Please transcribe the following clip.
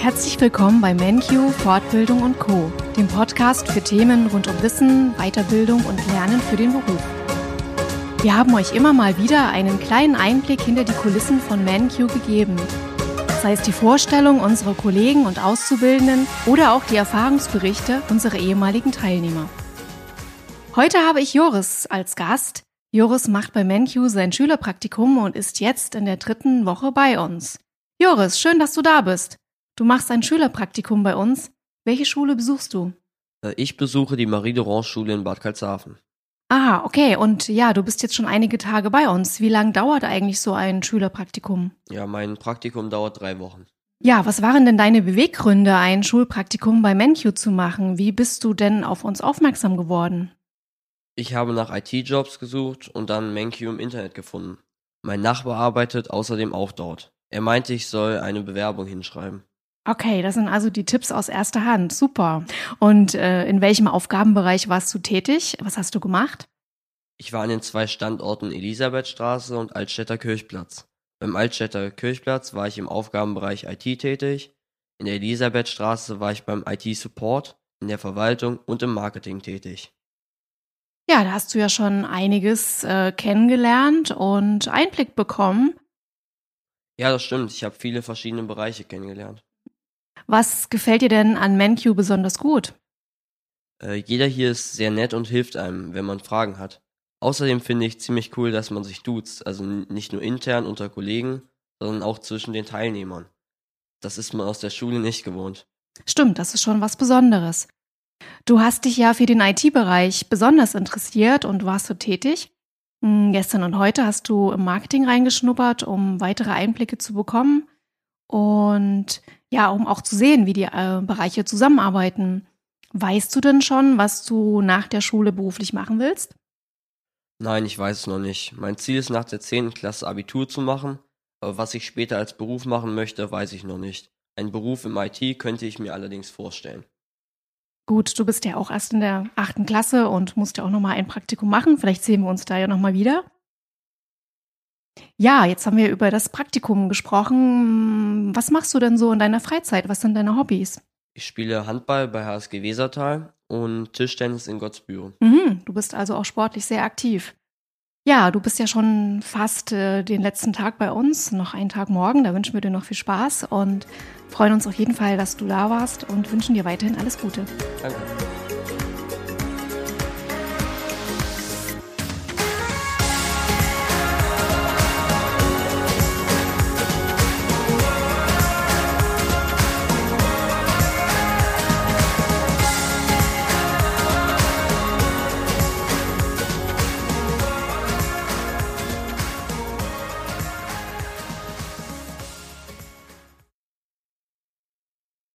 Herzlich willkommen bei MenQ Fortbildung und Co., dem Podcast für Themen rund um Wissen, Weiterbildung und Lernen für den Beruf. Wir haben euch immer mal wieder einen kleinen Einblick hinter die Kulissen von MenQ gegeben. Sei es die Vorstellung unserer Kollegen und Auszubildenden oder auch die Erfahrungsberichte unserer ehemaligen Teilnehmer. Heute habe ich Joris als Gast. Joris macht bei MenQ sein Schülerpraktikum und ist jetzt in der dritten Woche bei uns. Joris, schön, dass du da bist. Du machst ein Schülerpraktikum bei uns. Welche Schule besuchst du? Äh, ich besuche die Marie-Dorange-Schule in Bad Karlshafen. Aha, okay. Und ja, du bist jetzt schon einige Tage bei uns. Wie lange dauert eigentlich so ein Schülerpraktikum? Ja, mein Praktikum dauert drei Wochen. Ja, was waren denn deine Beweggründe, ein Schulpraktikum bei MenQ zu machen? Wie bist du denn auf uns aufmerksam geworden? Ich habe nach IT-Jobs gesucht und dann MenQ im Internet gefunden. Mein Nachbar arbeitet außerdem auch dort. Er meinte, ich soll eine Bewerbung hinschreiben. Okay, das sind also die Tipps aus erster Hand. Super. Und äh, in welchem Aufgabenbereich warst du tätig? Was hast du gemacht? Ich war an den zwei Standorten Elisabethstraße und Altstädter Kirchplatz. Beim Altstädter Kirchplatz war ich im Aufgabenbereich IT tätig. In der Elisabethstraße war ich beim IT-Support, in der Verwaltung und im Marketing tätig. Ja, da hast du ja schon einiges äh, kennengelernt und Einblick bekommen. Ja, das stimmt. Ich habe viele verschiedene Bereiche kennengelernt. Was gefällt dir denn an MenQ besonders gut? Äh, jeder hier ist sehr nett und hilft einem, wenn man Fragen hat. Außerdem finde ich ziemlich cool, dass man sich duzt, also nicht nur intern unter Kollegen, sondern auch zwischen den Teilnehmern. Das ist man aus der Schule nicht gewohnt. Stimmt, das ist schon was Besonderes. Du hast dich ja für den IT-Bereich besonders interessiert und warst so tätig. Hm, gestern und heute hast du im Marketing reingeschnuppert, um weitere Einblicke zu bekommen und ja, um auch zu sehen, wie die äh, Bereiche zusammenarbeiten. Weißt du denn schon, was du nach der Schule beruflich machen willst? Nein, ich weiß es noch nicht. Mein Ziel ist nach der 10. Klasse Abitur zu machen, aber was ich später als Beruf machen möchte, weiß ich noch nicht. Ein Beruf im IT könnte ich mir allerdings vorstellen. Gut, du bist ja auch erst in der achten Klasse und musst ja auch nochmal ein Praktikum machen. Vielleicht sehen wir uns da ja nochmal wieder. Ja, jetzt haben wir über das Praktikum gesprochen. Was machst du denn so in deiner Freizeit? Was sind deine Hobbys? Ich spiele Handball bei HSG Wesertal und Tischtennis in Gottsbüren. Mhm, du bist also auch sportlich sehr aktiv. Ja, du bist ja schon fast äh, den letzten Tag bei uns, noch einen Tag morgen. Da wünschen wir dir noch viel Spaß und freuen uns auf jeden Fall, dass du da warst und wünschen dir weiterhin alles Gute. Danke.